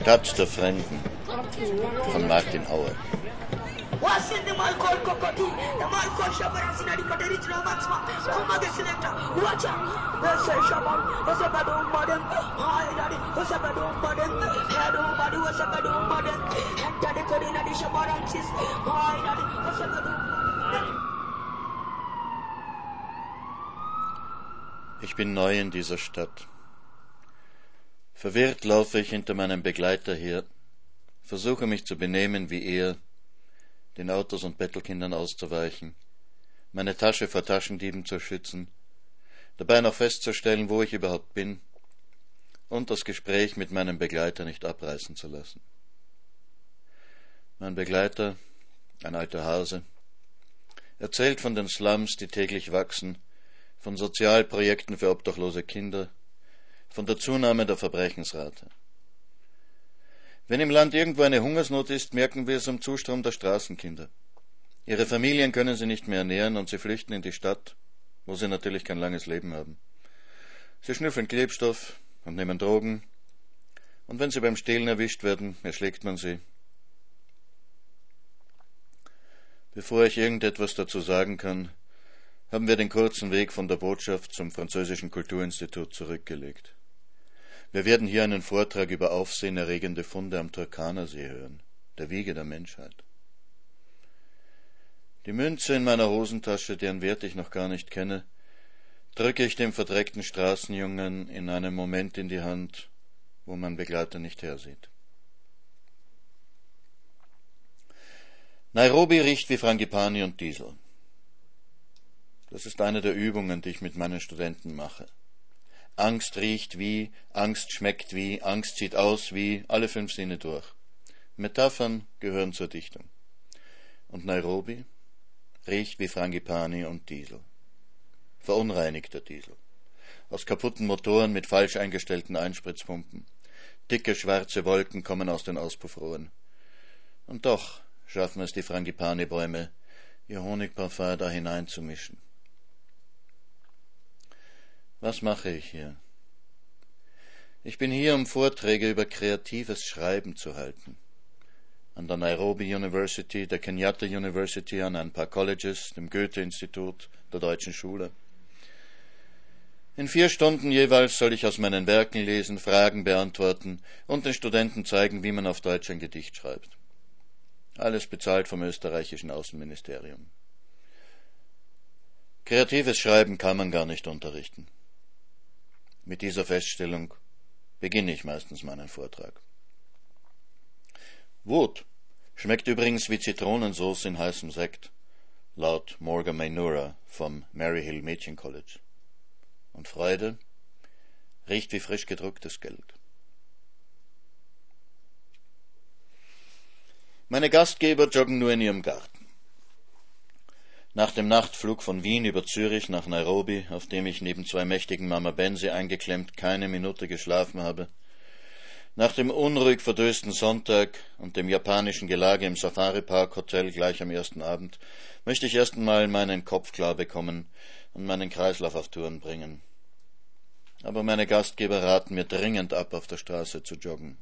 Stadt der Fremden von Martin Auer. wasinde malkol kokoti e malkol shabaran sinadi kate rich romance ma kuma de selector wacha wese shabar wese bado modern hai daddy wese bado modern head on body wese bado modern enter the code in the shabaran sis hai daddy wese bado Ich bin neu in dieser Stadt. Verwirrt laufe ich hinter meinem Begleiter her, versuche mich zu benehmen wie er, den Autos und Bettelkindern auszuweichen, meine Tasche vor Taschendieben zu schützen, dabei noch festzustellen, wo ich überhaupt bin und das Gespräch mit meinem Begleiter nicht abreißen zu lassen. Mein Begleiter, ein alter Hase, erzählt von den Slums, die täglich wachsen, von Sozialprojekten für obdachlose Kinder, von der Zunahme der Verbrechensrate. Wenn im Land irgendwo eine Hungersnot ist, merken wir es am Zustrom der Straßenkinder. Ihre Familien können sie nicht mehr ernähren und sie flüchten in die Stadt, wo sie natürlich kein langes Leben haben. Sie schnüffeln Klebstoff und nehmen Drogen, und wenn sie beim Stehlen erwischt werden, erschlägt man sie. Bevor ich irgendetwas dazu sagen kann, haben wir den kurzen Weg von der Botschaft zum französischen Kulturinstitut zurückgelegt. Wir werden hier einen Vortrag über aufsehenerregende Funde am Turkanersee hören, der Wiege der Menschheit. Die Münze in meiner Hosentasche, deren Wert ich noch gar nicht kenne, drücke ich dem verdreckten Straßenjungen in einem Moment in die Hand, wo mein Begleiter nicht hersieht. Nairobi riecht wie Frangipani und Diesel. Das ist eine der Übungen, die ich mit meinen Studenten mache. Angst riecht wie, Angst schmeckt wie, Angst sieht aus wie, alle fünf Sinne durch. Metaphern gehören zur Dichtung. Und Nairobi riecht wie Frangipani und Diesel. Verunreinigter Diesel. Aus kaputten Motoren mit falsch eingestellten Einspritzpumpen. Dicke schwarze Wolken kommen aus den Auspuffrohren. Und doch schaffen es die Frangipani-Bäume, ihr Honigparfum da hineinzumischen. Was mache ich hier? Ich bin hier, um Vorträge über kreatives Schreiben zu halten. An der Nairobi University, der Kenyatta University, an ein paar Colleges, dem Goethe-Institut, der Deutschen Schule. In vier Stunden jeweils soll ich aus meinen Werken lesen, Fragen beantworten und den Studenten zeigen, wie man auf Deutsch ein Gedicht schreibt. Alles bezahlt vom österreichischen Außenministerium. Kreatives Schreiben kann man gar nicht unterrichten. Mit dieser Feststellung beginne ich meistens meinen Vortrag. Wut schmeckt übrigens wie Zitronensauce in heißem Sekt, laut Morgan Mainura vom Maryhill Mädchen College. Und Freude riecht wie frisch gedrucktes Geld. Meine Gastgeber joggen nur in ihrem Garten. Nach dem Nachtflug von Wien über Zürich nach Nairobi, auf dem ich neben zwei mächtigen Mama Benzi eingeklemmt keine Minute geschlafen habe, nach dem unruhig verdösten Sonntag und dem japanischen Gelage im Safari Park Hotel gleich am ersten Abend, möchte ich erst einmal meinen Kopf klar bekommen und meinen Kreislauf auf Touren bringen. Aber meine Gastgeber raten mir dringend ab, auf der Straße zu joggen.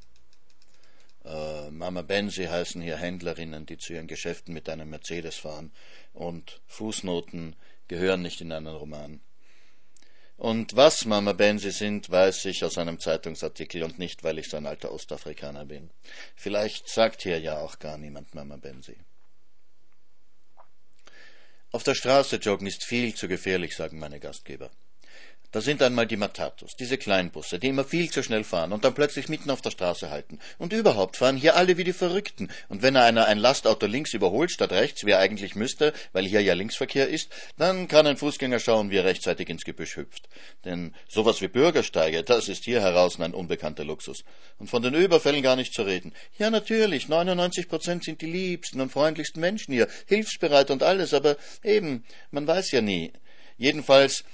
Äh, Mama Benzi heißen hier Händlerinnen, die zu ihren Geschäften mit einem Mercedes fahren. Und Fußnoten gehören nicht in einen Roman. Und was Mama Benzi sind, weiß ich aus einem Zeitungsartikel und nicht, weil ich so ein alter Ostafrikaner bin. Vielleicht sagt hier ja auch gar niemand Mama Benzi. Auf der Straße joggen ist viel zu gefährlich, sagen meine Gastgeber. Da sind einmal die Matatus, diese Kleinbusse, die immer viel zu schnell fahren und dann plötzlich mitten auf der Straße halten. Und überhaupt fahren hier alle wie die Verrückten. Und wenn einer ein Lastauto links überholt statt rechts, wie er eigentlich müsste, weil hier ja Linksverkehr ist, dann kann ein Fußgänger schauen, wie er rechtzeitig ins Gebüsch hüpft. Denn sowas wie Bürgersteige, das ist hier heraus ein unbekannter Luxus. Und von den Überfällen gar nicht zu reden. Ja, natürlich, 99 Prozent sind die liebsten und freundlichsten Menschen hier, hilfsbereit und alles, aber eben, man weiß ja nie. Jedenfalls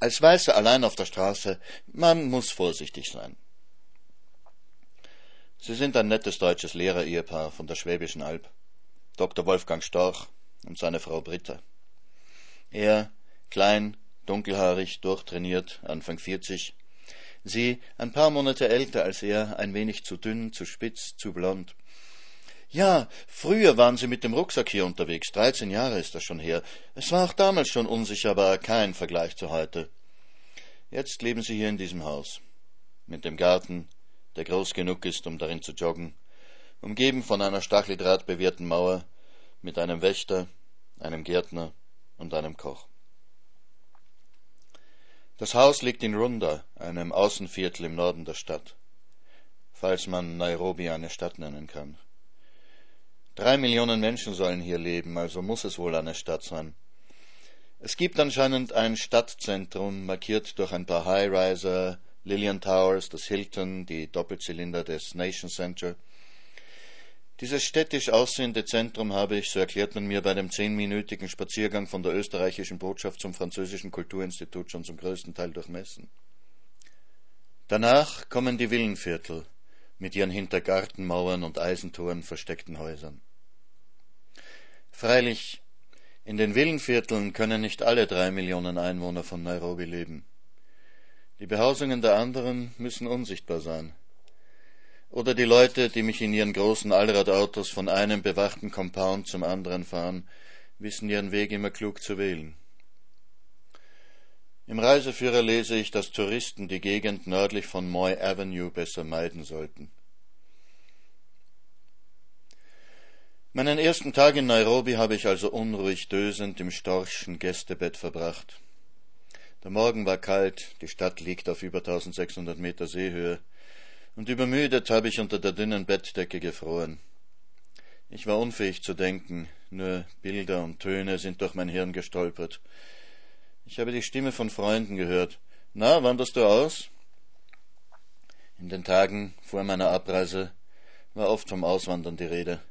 als Weißer allein auf der Straße, man muss vorsichtig sein. Sie sind ein nettes deutsches Lehrer-Ehepaar von der Schwäbischen Alb, Dr. Wolfgang Storch und seine Frau Britta. Er, klein, dunkelhaarig, durchtrainiert, Anfang 40. Sie, ein paar Monate älter als er, ein wenig zu dünn, zu spitz, zu blond. Ja, früher waren Sie mit dem Rucksack hier unterwegs. Dreizehn Jahre ist das schon her. Es war auch damals schon unsicher, aber kein Vergleich zu heute. Jetzt leben Sie hier in diesem Haus. Mit dem Garten, der groß genug ist, um darin zu joggen, umgeben von einer stacheldrahtbewehrten Mauer, mit einem Wächter, einem Gärtner und einem Koch. Das Haus liegt in Runda, einem Außenviertel im Norden der Stadt, falls man Nairobi eine Stadt nennen kann. Drei Millionen Menschen sollen hier leben, also muss es wohl eine Stadt sein. Es gibt anscheinend ein Stadtzentrum, markiert durch ein paar High-Riser, Lillian Towers, das Hilton, die Doppelzylinder des Nation Center. Dieses städtisch aussehende Zentrum habe ich, so erklärt man mir, bei dem zehnminütigen Spaziergang von der österreichischen Botschaft zum französischen Kulturinstitut schon zum größten Teil durchmessen. Danach kommen die Villenviertel mit ihren hinter Gartenmauern und Eisentoren versteckten Häusern. Freilich, in den Villenvierteln können nicht alle drei Millionen Einwohner von Nairobi leben. Die Behausungen der anderen müssen unsichtbar sein. Oder die Leute, die mich in ihren großen Allradautos von einem bewachten Compound zum anderen fahren, wissen ihren Weg immer klug zu wählen. Im Reiseführer lese ich, dass Touristen die Gegend nördlich von Moy Avenue besser meiden sollten. Meinen ersten Tag in Nairobi habe ich also unruhig dösend im storchschen Gästebett verbracht. Der Morgen war kalt, die Stadt liegt auf über 1600 Meter Seehöhe, und übermüdet habe ich unter der dünnen Bettdecke gefroren. Ich war unfähig zu denken, nur Bilder und Töne sind durch mein Hirn gestolpert. Ich habe die Stimme von Freunden gehört. Na, wanderst du aus? In den Tagen vor meiner Abreise war oft vom Auswandern die Rede.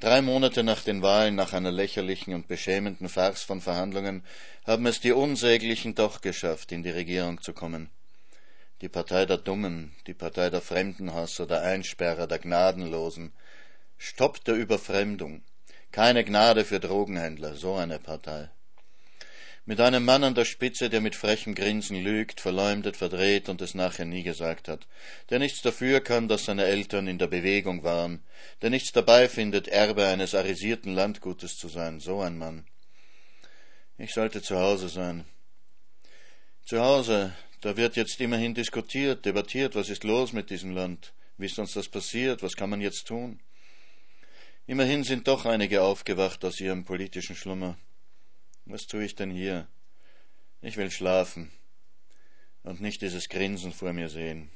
Drei Monate nach den Wahlen, nach einer lächerlichen und beschämenden Farce von Verhandlungen, haben es die Unsäglichen doch geschafft, in die Regierung zu kommen. Die Partei der Dummen, die Partei der Fremdenhasser, der Einsperrer, der Gnadenlosen. Stopp der Überfremdung. Keine Gnade für Drogenhändler, so eine Partei mit einem Mann an der Spitze, der mit frechem Grinsen lügt, verleumdet, verdreht und es nachher nie gesagt hat, der nichts dafür kann, dass seine Eltern in der Bewegung waren, der nichts dabei findet, Erbe eines arisierten Landgutes zu sein, so ein Mann. Ich sollte zu Hause sein. Zu Hause, da wird jetzt immerhin diskutiert, debattiert, was ist los mit diesem Land, wie ist uns das passiert, was kann man jetzt tun? Immerhin sind doch einige aufgewacht aus ihrem politischen Schlummer. Was tue ich denn hier? Ich will schlafen und nicht dieses Grinsen vor mir sehen.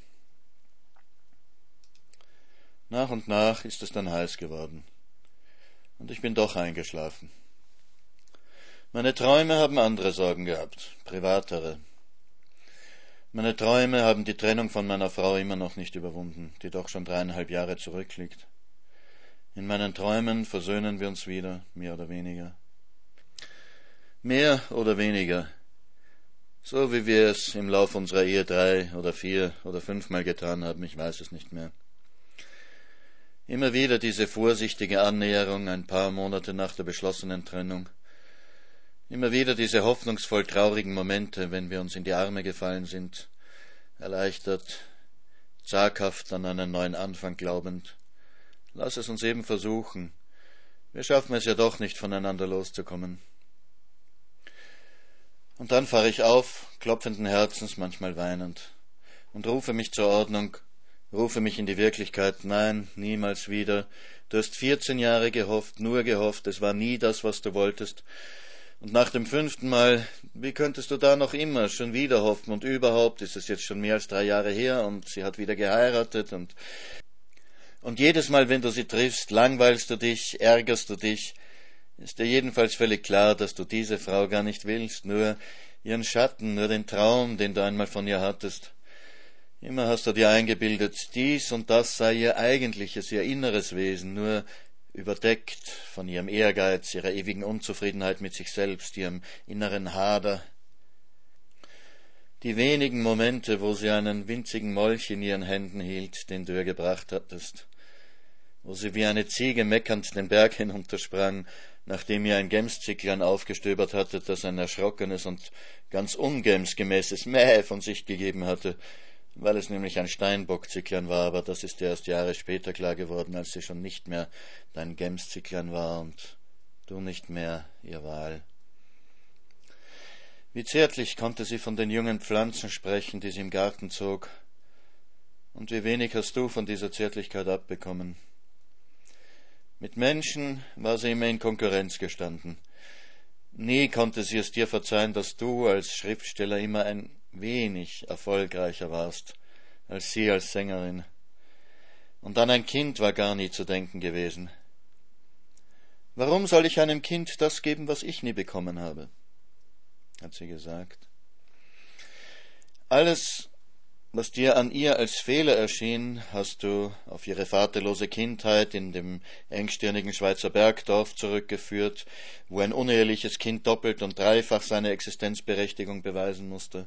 Nach und nach ist es dann heiß geworden. Und ich bin doch eingeschlafen. Meine Träume haben andere Sorgen gehabt, privatere. Meine Träume haben die Trennung von meiner Frau immer noch nicht überwunden, die doch schon dreieinhalb Jahre zurückliegt. In meinen Träumen versöhnen wir uns wieder, mehr oder weniger. Mehr oder weniger. So wie wir es im Lauf unserer Ehe drei oder vier oder fünfmal getan haben, ich weiß es nicht mehr. Immer wieder diese vorsichtige Annäherung ein paar Monate nach der beschlossenen Trennung. Immer wieder diese hoffnungsvoll traurigen Momente, wenn wir uns in die Arme gefallen sind, erleichtert, zaghaft an einen neuen Anfang glaubend. Lass es uns eben versuchen. Wir schaffen es ja doch nicht, voneinander loszukommen. Und dann fahre ich auf, klopfenden Herzens, manchmal weinend, und rufe mich zur Ordnung, rufe mich in die Wirklichkeit, nein, niemals wieder. Du hast vierzehn Jahre gehofft, nur gehofft, es war nie das, was du wolltest. Und nach dem fünften Mal, wie könntest du da noch immer schon wieder hoffen? Und überhaupt ist es jetzt schon mehr als drei Jahre her und sie hat wieder geheiratet und und jedes Mal, wenn du sie triffst, langweilst du dich, ärgerst du dich, ist dir jedenfalls völlig klar, dass du diese Frau gar nicht willst, nur ihren Schatten, nur den Traum, den du einmal von ihr hattest. Immer hast du dir eingebildet, dies und das sei ihr eigentliches, ihr inneres Wesen, nur überdeckt von ihrem Ehrgeiz, ihrer ewigen Unzufriedenheit mit sich selbst, ihrem inneren Hader. Die wenigen Momente, wo sie einen winzigen Molch in ihren Händen hielt, den du ihr gebracht hattest, wo sie wie eine Ziege meckernd den Berg hinuntersprang, nachdem ihr ein Gemszicklein aufgestöbert hatte, das ein erschrockenes und ganz ungemsgemäßes Mäh von sich gegeben hatte, weil es nämlich ein Steinbockzicklein war, aber das ist dir erst Jahre später klar geworden, als sie schon nicht mehr dein Gemszicklein war und du nicht mehr ihr Wahl. Wie zärtlich konnte sie von den jungen Pflanzen sprechen, die sie im Garten zog, und wie wenig hast du von dieser Zärtlichkeit abbekommen. Mit Menschen war sie immer in Konkurrenz gestanden. Nie konnte sie es dir verzeihen, dass du als Schriftsteller immer ein wenig erfolgreicher warst als sie als Sängerin. Und an ein Kind war gar nie zu denken gewesen. Warum soll ich einem Kind das geben, was ich nie bekommen habe? hat sie gesagt. Alles, was dir an ihr als Fehler erschien, hast du auf ihre vaterlose Kindheit in dem engstirnigen Schweizer Bergdorf zurückgeführt, wo ein uneheliches Kind doppelt und dreifach seine Existenzberechtigung beweisen musste.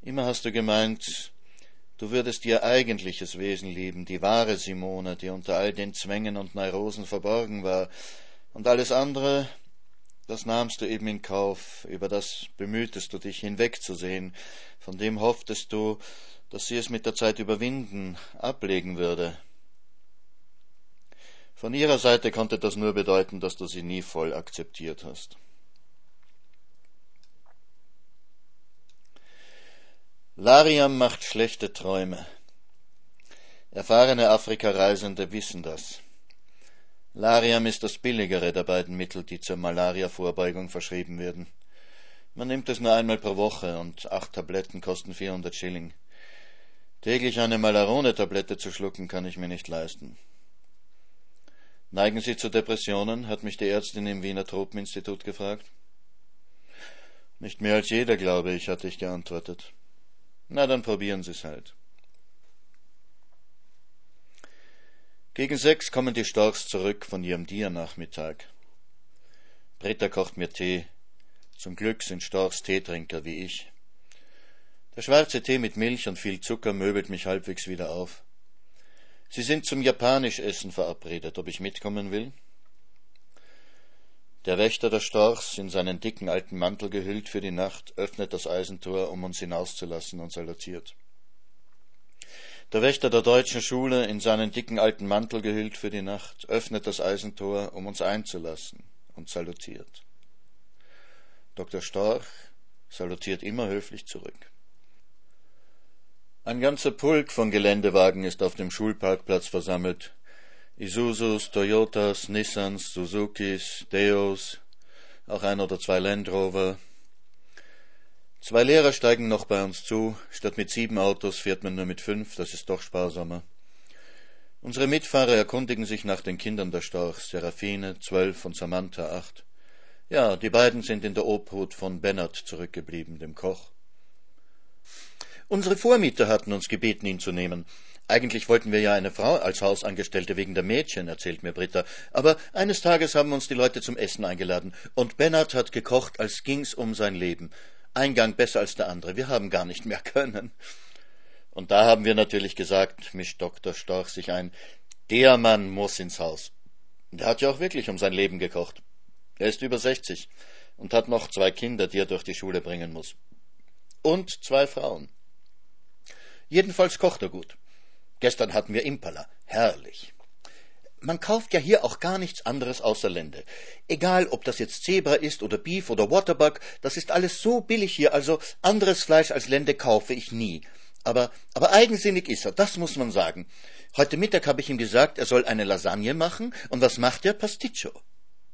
Immer hast du gemeint, du würdest ihr eigentliches Wesen lieben, die wahre Simone, die unter all den Zwängen und Neurosen verborgen war, und alles andere, das nahmst du eben in Kauf, über das bemühtest du dich hinwegzusehen, von dem hofftest du, dass sie es mit der Zeit überwinden, ablegen würde. Von ihrer Seite konnte das nur bedeuten, dass du sie nie voll akzeptiert hast. Lariam macht schlechte Träume. Erfahrene Afrikareisende wissen das. Lariam ist das billigere der beiden Mittel, die zur Malaria-Vorbeugung verschrieben werden. Man nimmt es nur einmal pro Woche und acht Tabletten kosten 400 Schilling. Täglich eine Malarone-Tablette zu schlucken, kann ich mir nicht leisten. Neigen Sie zu Depressionen? hat mich die Ärztin im Wiener Tropeninstitut gefragt. Nicht mehr als jeder, glaube ich, hatte ich geantwortet. Na, dann probieren Sie's halt. Gegen sechs kommen die Storchs zurück von ihrem Diernachmittag. Britta kocht mir Tee. Zum Glück sind Storchs Teetrinker wie ich. Der schwarze Tee mit Milch und viel Zucker möbelt mich halbwegs wieder auf. Sie sind zum Japanischessen verabredet, ob ich mitkommen will? Der Wächter der Storchs, in seinen dicken alten Mantel gehüllt für die Nacht, öffnet das Eisentor, um uns hinauszulassen und salutiert. Der Wächter der deutschen Schule, in seinen dicken alten Mantel gehüllt für die Nacht, öffnet das Eisentor, um uns einzulassen und salutiert. Dr. Storch salutiert immer höflich zurück. Ein ganzer Pulk von Geländewagen ist auf dem Schulparkplatz versammelt, Isuzus, Toyotas, Nissans, Suzukis, Deos, auch ein oder zwei Land Rover. Zwei Lehrer steigen noch bei uns zu. Statt mit sieben Autos fährt man nur mit fünf, das ist doch sparsamer. Unsere Mitfahrer erkundigen sich nach den Kindern der Storchs, Seraphine, zwölf und Samantha, acht. Ja, die beiden sind in der Obhut von Bennert zurückgeblieben, dem Koch. Unsere Vormieter hatten uns gebeten, ihn zu nehmen. Eigentlich wollten wir ja eine Frau als Hausangestellte wegen der Mädchen, erzählt mir Britta. Aber eines Tages haben uns die Leute zum Essen eingeladen. Und Bernhard hat gekocht, als ging's um sein Leben. Ein Gang besser als der andere. Wir haben gar nicht mehr können. Und da haben wir natürlich gesagt, mischt Dr. Storch sich ein, der Mann muss ins Haus. Der hat ja auch wirklich um sein Leben gekocht. Er ist über sechzig und hat noch zwei Kinder, die er durch die Schule bringen muss. Und zwei Frauen. Jedenfalls kocht er gut. Gestern hatten wir Impala. Herrlich. Man kauft ja hier auch gar nichts anderes außer Lende. Egal, ob das jetzt Zebra ist oder Beef oder Waterbuck, das ist alles so billig hier, also anderes Fleisch als Lende kaufe ich nie. Aber, aber eigensinnig ist er, das muss man sagen. Heute Mittag habe ich ihm gesagt, er soll eine Lasagne machen, und was macht er? Pasticcio.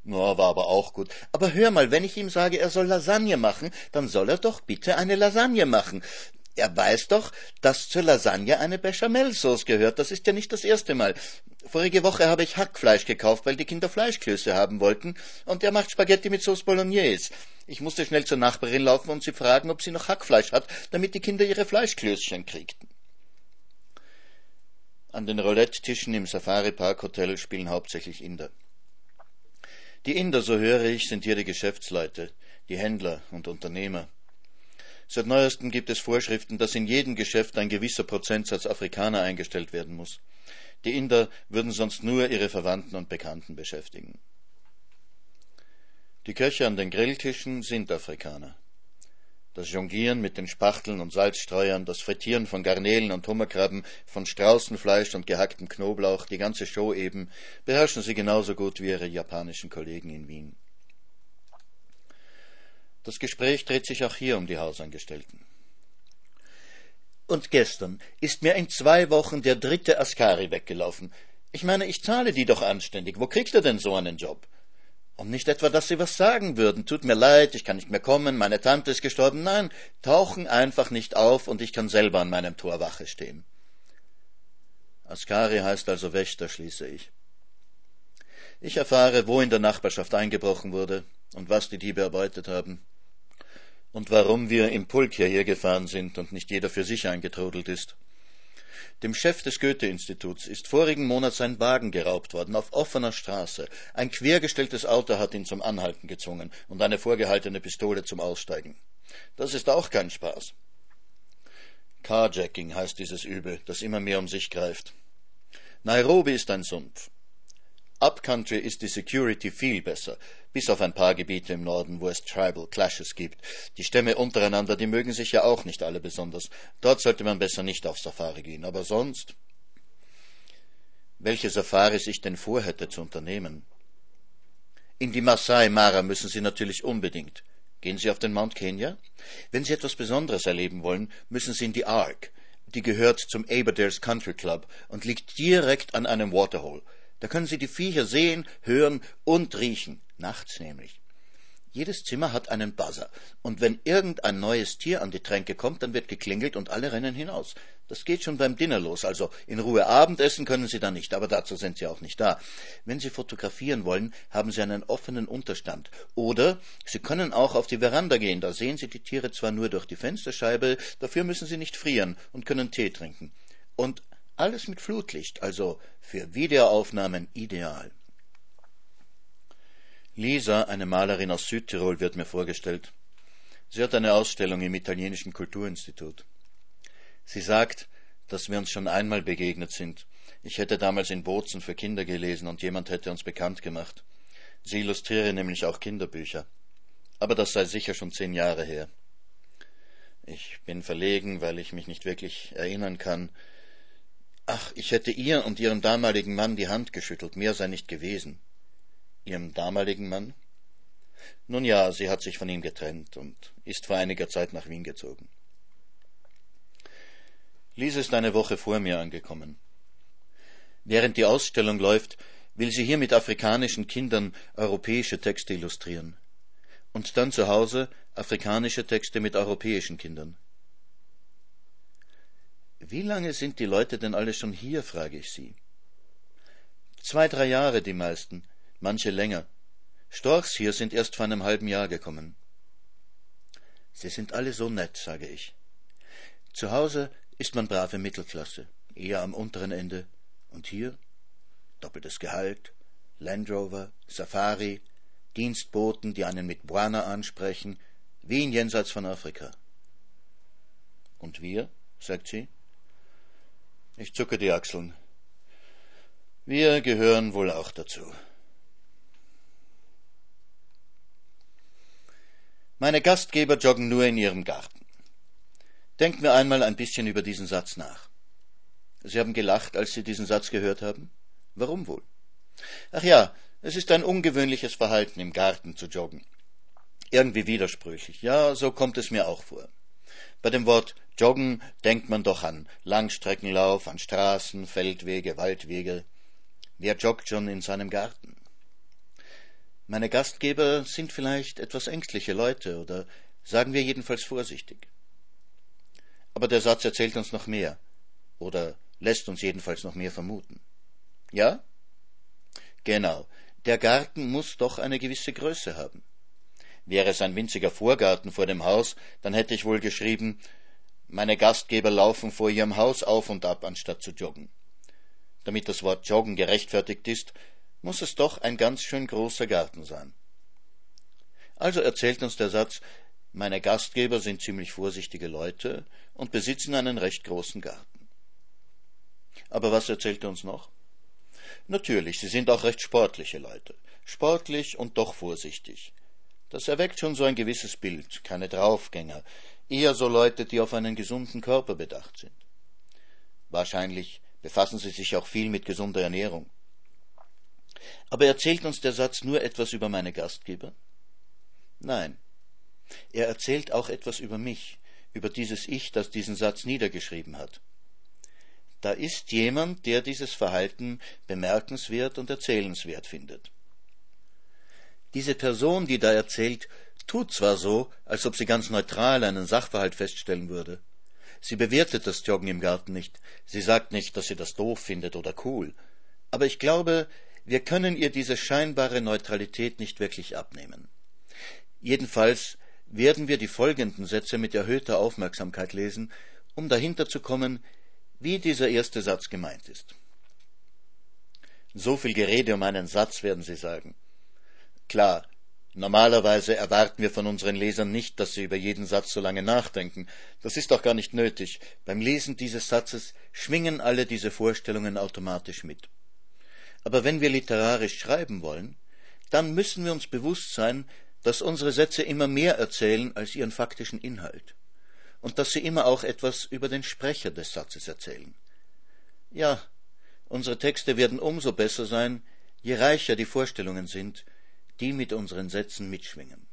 Na, war aber auch gut. Aber hör mal, wenn ich ihm sage, er soll Lasagne machen, dann soll er doch bitte eine Lasagne machen. Er weiß doch, dass zur Lasagne eine Bechamelsauce gehört. Das ist ja nicht das erste Mal. Vorige Woche habe ich Hackfleisch gekauft, weil die Kinder Fleischklöße haben wollten, und er macht Spaghetti mit Sauce Bolognese. Ich musste schnell zur Nachbarin laufen und sie fragen, ob sie noch Hackfleisch hat, damit die Kinder ihre Fleischklößchen kriegten. An den Roulette-Tischen im Safari Park Hotel spielen hauptsächlich Inder. Die Inder, so höre ich, sind hier die Geschäftsleute, die Händler und Unternehmer. Seit neuestem gibt es Vorschriften, dass in jedem Geschäft ein gewisser Prozentsatz Afrikaner eingestellt werden muss. Die Inder würden sonst nur ihre Verwandten und Bekannten beschäftigen. Die Köche an den Grilltischen sind Afrikaner. Das Jonglieren mit den Spachteln und Salzstreuern, das Frittieren von Garnelen und Hummerkrabben, von Straußenfleisch und gehacktem Knoblauch, die ganze Show eben, beherrschen sie genauso gut wie ihre japanischen Kollegen in Wien. Das Gespräch dreht sich auch hier um die Hausangestellten. Und gestern ist mir in zwei Wochen der dritte Askari weggelaufen. Ich meine, ich zahle die doch anständig. Wo kriegt er denn so einen Job? Und nicht etwa, dass sie was sagen würden. Tut mir leid, ich kann nicht mehr kommen, meine Tante ist gestorben. Nein, tauchen einfach nicht auf und ich kann selber an meinem Tor Wache stehen. Askari heißt also Wächter, schließe ich. Ich erfahre, wo in der Nachbarschaft eingebrochen wurde und was die Diebe erbeutet haben. Und warum wir im Pulk hierher gefahren sind und nicht jeder für sich eingetrudelt ist. Dem Chef des Goethe-Instituts ist vorigen Monat sein Wagen geraubt worden, auf offener Straße. Ein quergestelltes Auto hat ihn zum Anhalten gezwungen und eine vorgehaltene Pistole zum Aussteigen. Das ist auch kein Spaß. Carjacking heißt dieses Übel, das immer mehr um sich greift. Nairobi ist ein Sumpf. Upcountry ist die Security viel besser, bis auf ein paar Gebiete im Norden, wo es Tribal Clashes gibt. Die Stämme untereinander, die mögen sich ja auch nicht alle besonders. Dort sollte man besser nicht auf Safari gehen, aber sonst. Welche Safaris ich denn vorhätte zu unternehmen? In die Masai Mara müssen Sie natürlich unbedingt. Gehen Sie auf den Mount Kenya? Wenn Sie etwas Besonderes erleben wollen, müssen Sie in die Ark. Die gehört zum Aberdares Country Club und liegt direkt an einem Waterhole. Da können Sie die Viecher sehen, hören und riechen, nachts nämlich. Jedes Zimmer hat einen Buzzer, und wenn irgendein neues Tier an die Tränke kommt, dann wird geklingelt und alle rennen hinaus. Das geht schon beim Dinner los, also in Ruhe Abendessen können Sie da nicht, aber dazu sind Sie auch nicht da. Wenn Sie fotografieren wollen, haben Sie einen offenen Unterstand. Oder Sie können auch auf die Veranda gehen, da sehen Sie die Tiere zwar nur durch die Fensterscheibe, dafür müssen Sie nicht frieren und können Tee trinken. Und alles mit Flutlicht, also für Videoaufnahmen ideal. Lisa, eine Malerin aus Südtirol, wird mir vorgestellt. Sie hat eine Ausstellung im italienischen Kulturinstitut. Sie sagt, dass wir uns schon einmal begegnet sind. Ich hätte damals in Bozen für Kinder gelesen und jemand hätte uns bekannt gemacht. Sie illustriere nämlich auch Kinderbücher. Aber das sei sicher schon zehn Jahre her. Ich bin verlegen, weil ich mich nicht wirklich erinnern kann, Ach, ich hätte ihr und ihrem damaligen Mann die Hand geschüttelt, mehr sei nicht gewesen. Ihrem damaligen Mann? Nun ja, sie hat sich von ihm getrennt und ist vor einiger Zeit nach Wien gezogen. Lise ist eine Woche vor mir angekommen. Während die Ausstellung läuft, will sie hier mit afrikanischen Kindern europäische Texte illustrieren. Und dann zu Hause afrikanische Texte mit europäischen Kindern. Wie lange sind die Leute denn alle schon hier, frage ich sie. Zwei, drei Jahre die meisten, manche länger. Storchs hier sind erst vor einem halben Jahr gekommen. Sie sind alle so nett, sage ich. Zu Hause ist man brave Mittelklasse, eher am unteren Ende. Und hier doppeltes Gehalt, Land Rover, Safari, Dienstboten, die einen mit Buana ansprechen, wie in jenseits von Afrika. Und wir, sagt sie, ich zucke die Achseln. Wir gehören wohl auch dazu. Meine Gastgeber joggen nur in ihrem Garten. Denkt mir einmal ein bisschen über diesen Satz nach. Sie haben gelacht, als Sie diesen Satz gehört haben? Warum wohl? Ach ja, es ist ein ungewöhnliches Verhalten, im Garten zu joggen. Irgendwie widersprüchlich. Ja, so kommt es mir auch vor. Bei dem Wort Joggen denkt man doch an Langstreckenlauf, an Straßen, Feldwege, Waldwege. Wer joggt schon in seinem Garten? Meine Gastgeber sind vielleicht etwas ängstliche Leute oder sagen wir jedenfalls vorsichtig. Aber der Satz erzählt uns noch mehr oder lässt uns jedenfalls noch mehr vermuten. Ja? Genau. Der Garten muss doch eine gewisse Größe haben. Wäre es ein winziger Vorgarten vor dem Haus, dann hätte ich wohl geschrieben, meine Gastgeber laufen vor ihrem Haus auf und ab, anstatt zu joggen. Damit das Wort joggen gerechtfertigt ist, muss es doch ein ganz schön großer Garten sein. Also erzählt uns der Satz, Meine Gastgeber sind ziemlich vorsichtige Leute und besitzen einen recht großen Garten. Aber was erzählt er uns noch? Natürlich, sie sind auch recht sportliche Leute. Sportlich und doch vorsichtig. Das erweckt schon so ein gewisses Bild, keine Draufgänger, eher so Leute, die auf einen gesunden Körper bedacht sind. Wahrscheinlich befassen sie sich auch viel mit gesunder Ernährung. Aber erzählt uns der Satz nur etwas über meine Gastgeber? Nein. Er erzählt auch etwas über mich, über dieses Ich, das diesen Satz niedergeschrieben hat. Da ist jemand, der dieses Verhalten bemerkenswert und erzählenswert findet. Diese Person, die da erzählt, tut zwar so, als ob sie ganz neutral einen Sachverhalt feststellen würde. Sie bewertet das Joggen im Garten nicht, sie sagt nicht, dass sie das doof findet oder cool. Aber ich glaube, wir können ihr diese scheinbare Neutralität nicht wirklich abnehmen. Jedenfalls werden wir die folgenden Sätze mit erhöhter Aufmerksamkeit lesen, um dahinter zu kommen, wie dieser erste Satz gemeint ist. So viel Gerede um einen Satz, werden Sie sagen. Klar, normalerweise erwarten wir von unseren Lesern nicht, dass sie über jeden Satz so lange nachdenken. Das ist auch gar nicht nötig. Beim Lesen dieses Satzes schwingen alle diese Vorstellungen automatisch mit. Aber wenn wir literarisch schreiben wollen, dann müssen wir uns bewusst sein, dass unsere Sätze immer mehr erzählen als ihren faktischen Inhalt und dass sie immer auch etwas über den Sprecher des Satzes erzählen. Ja, unsere Texte werden umso besser sein, je reicher die Vorstellungen sind, die mit unseren Sätzen mitschwingen.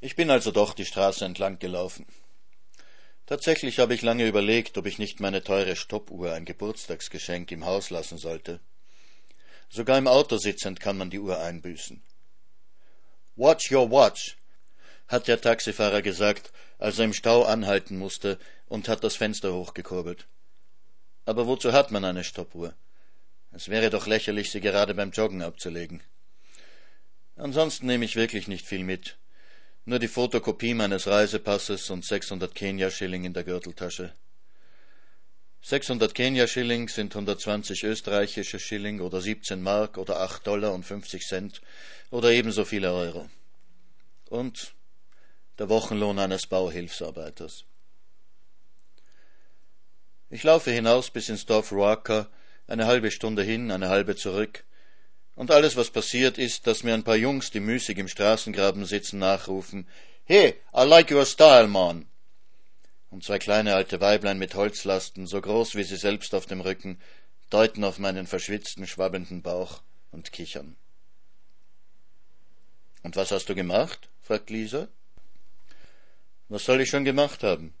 Ich bin also doch die Straße entlang gelaufen. Tatsächlich habe ich lange überlegt, ob ich nicht meine teure Stoppuhr ein Geburtstagsgeschenk im Haus lassen sollte. Sogar im Auto sitzend kann man die Uhr einbüßen. Watch your watch, hat der Taxifahrer gesagt, als er im Stau anhalten musste und hat das Fenster hochgekurbelt. Aber wozu hat man eine Stoppuhr? Es wäre doch lächerlich, sie gerade beim Joggen abzulegen. Ansonsten nehme ich wirklich nicht viel mit. Nur die Fotokopie meines Reisepasses und 600 Kenia-Schilling in der Gürteltasche. 600 Kenia-Schilling sind 120 österreichische Schilling oder 17 Mark oder 8 Dollar und 50 Cent oder ebenso viele Euro. Und der Wochenlohn eines Bauhilfsarbeiters. Ich laufe hinaus bis ins Dorf Ruaka, eine halbe Stunde hin, eine halbe zurück, und alles, was passiert, ist, dass mir ein paar Jungs, die müßig im Straßengraben sitzen, nachrufen Hey, I like your style, man. Und zwei kleine alte Weiblein mit Holzlasten, so groß wie sie selbst auf dem Rücken, deuten auf meinen verschwitzten, schwabbenden Bauch und kichern. Und was hast du gemacht? fragt Lisa. Was soll ich schon gemacht haben?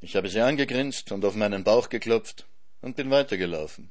Ich habe sie angegrinst und auf meinen Bauch geklopft und bin weitergelaufen.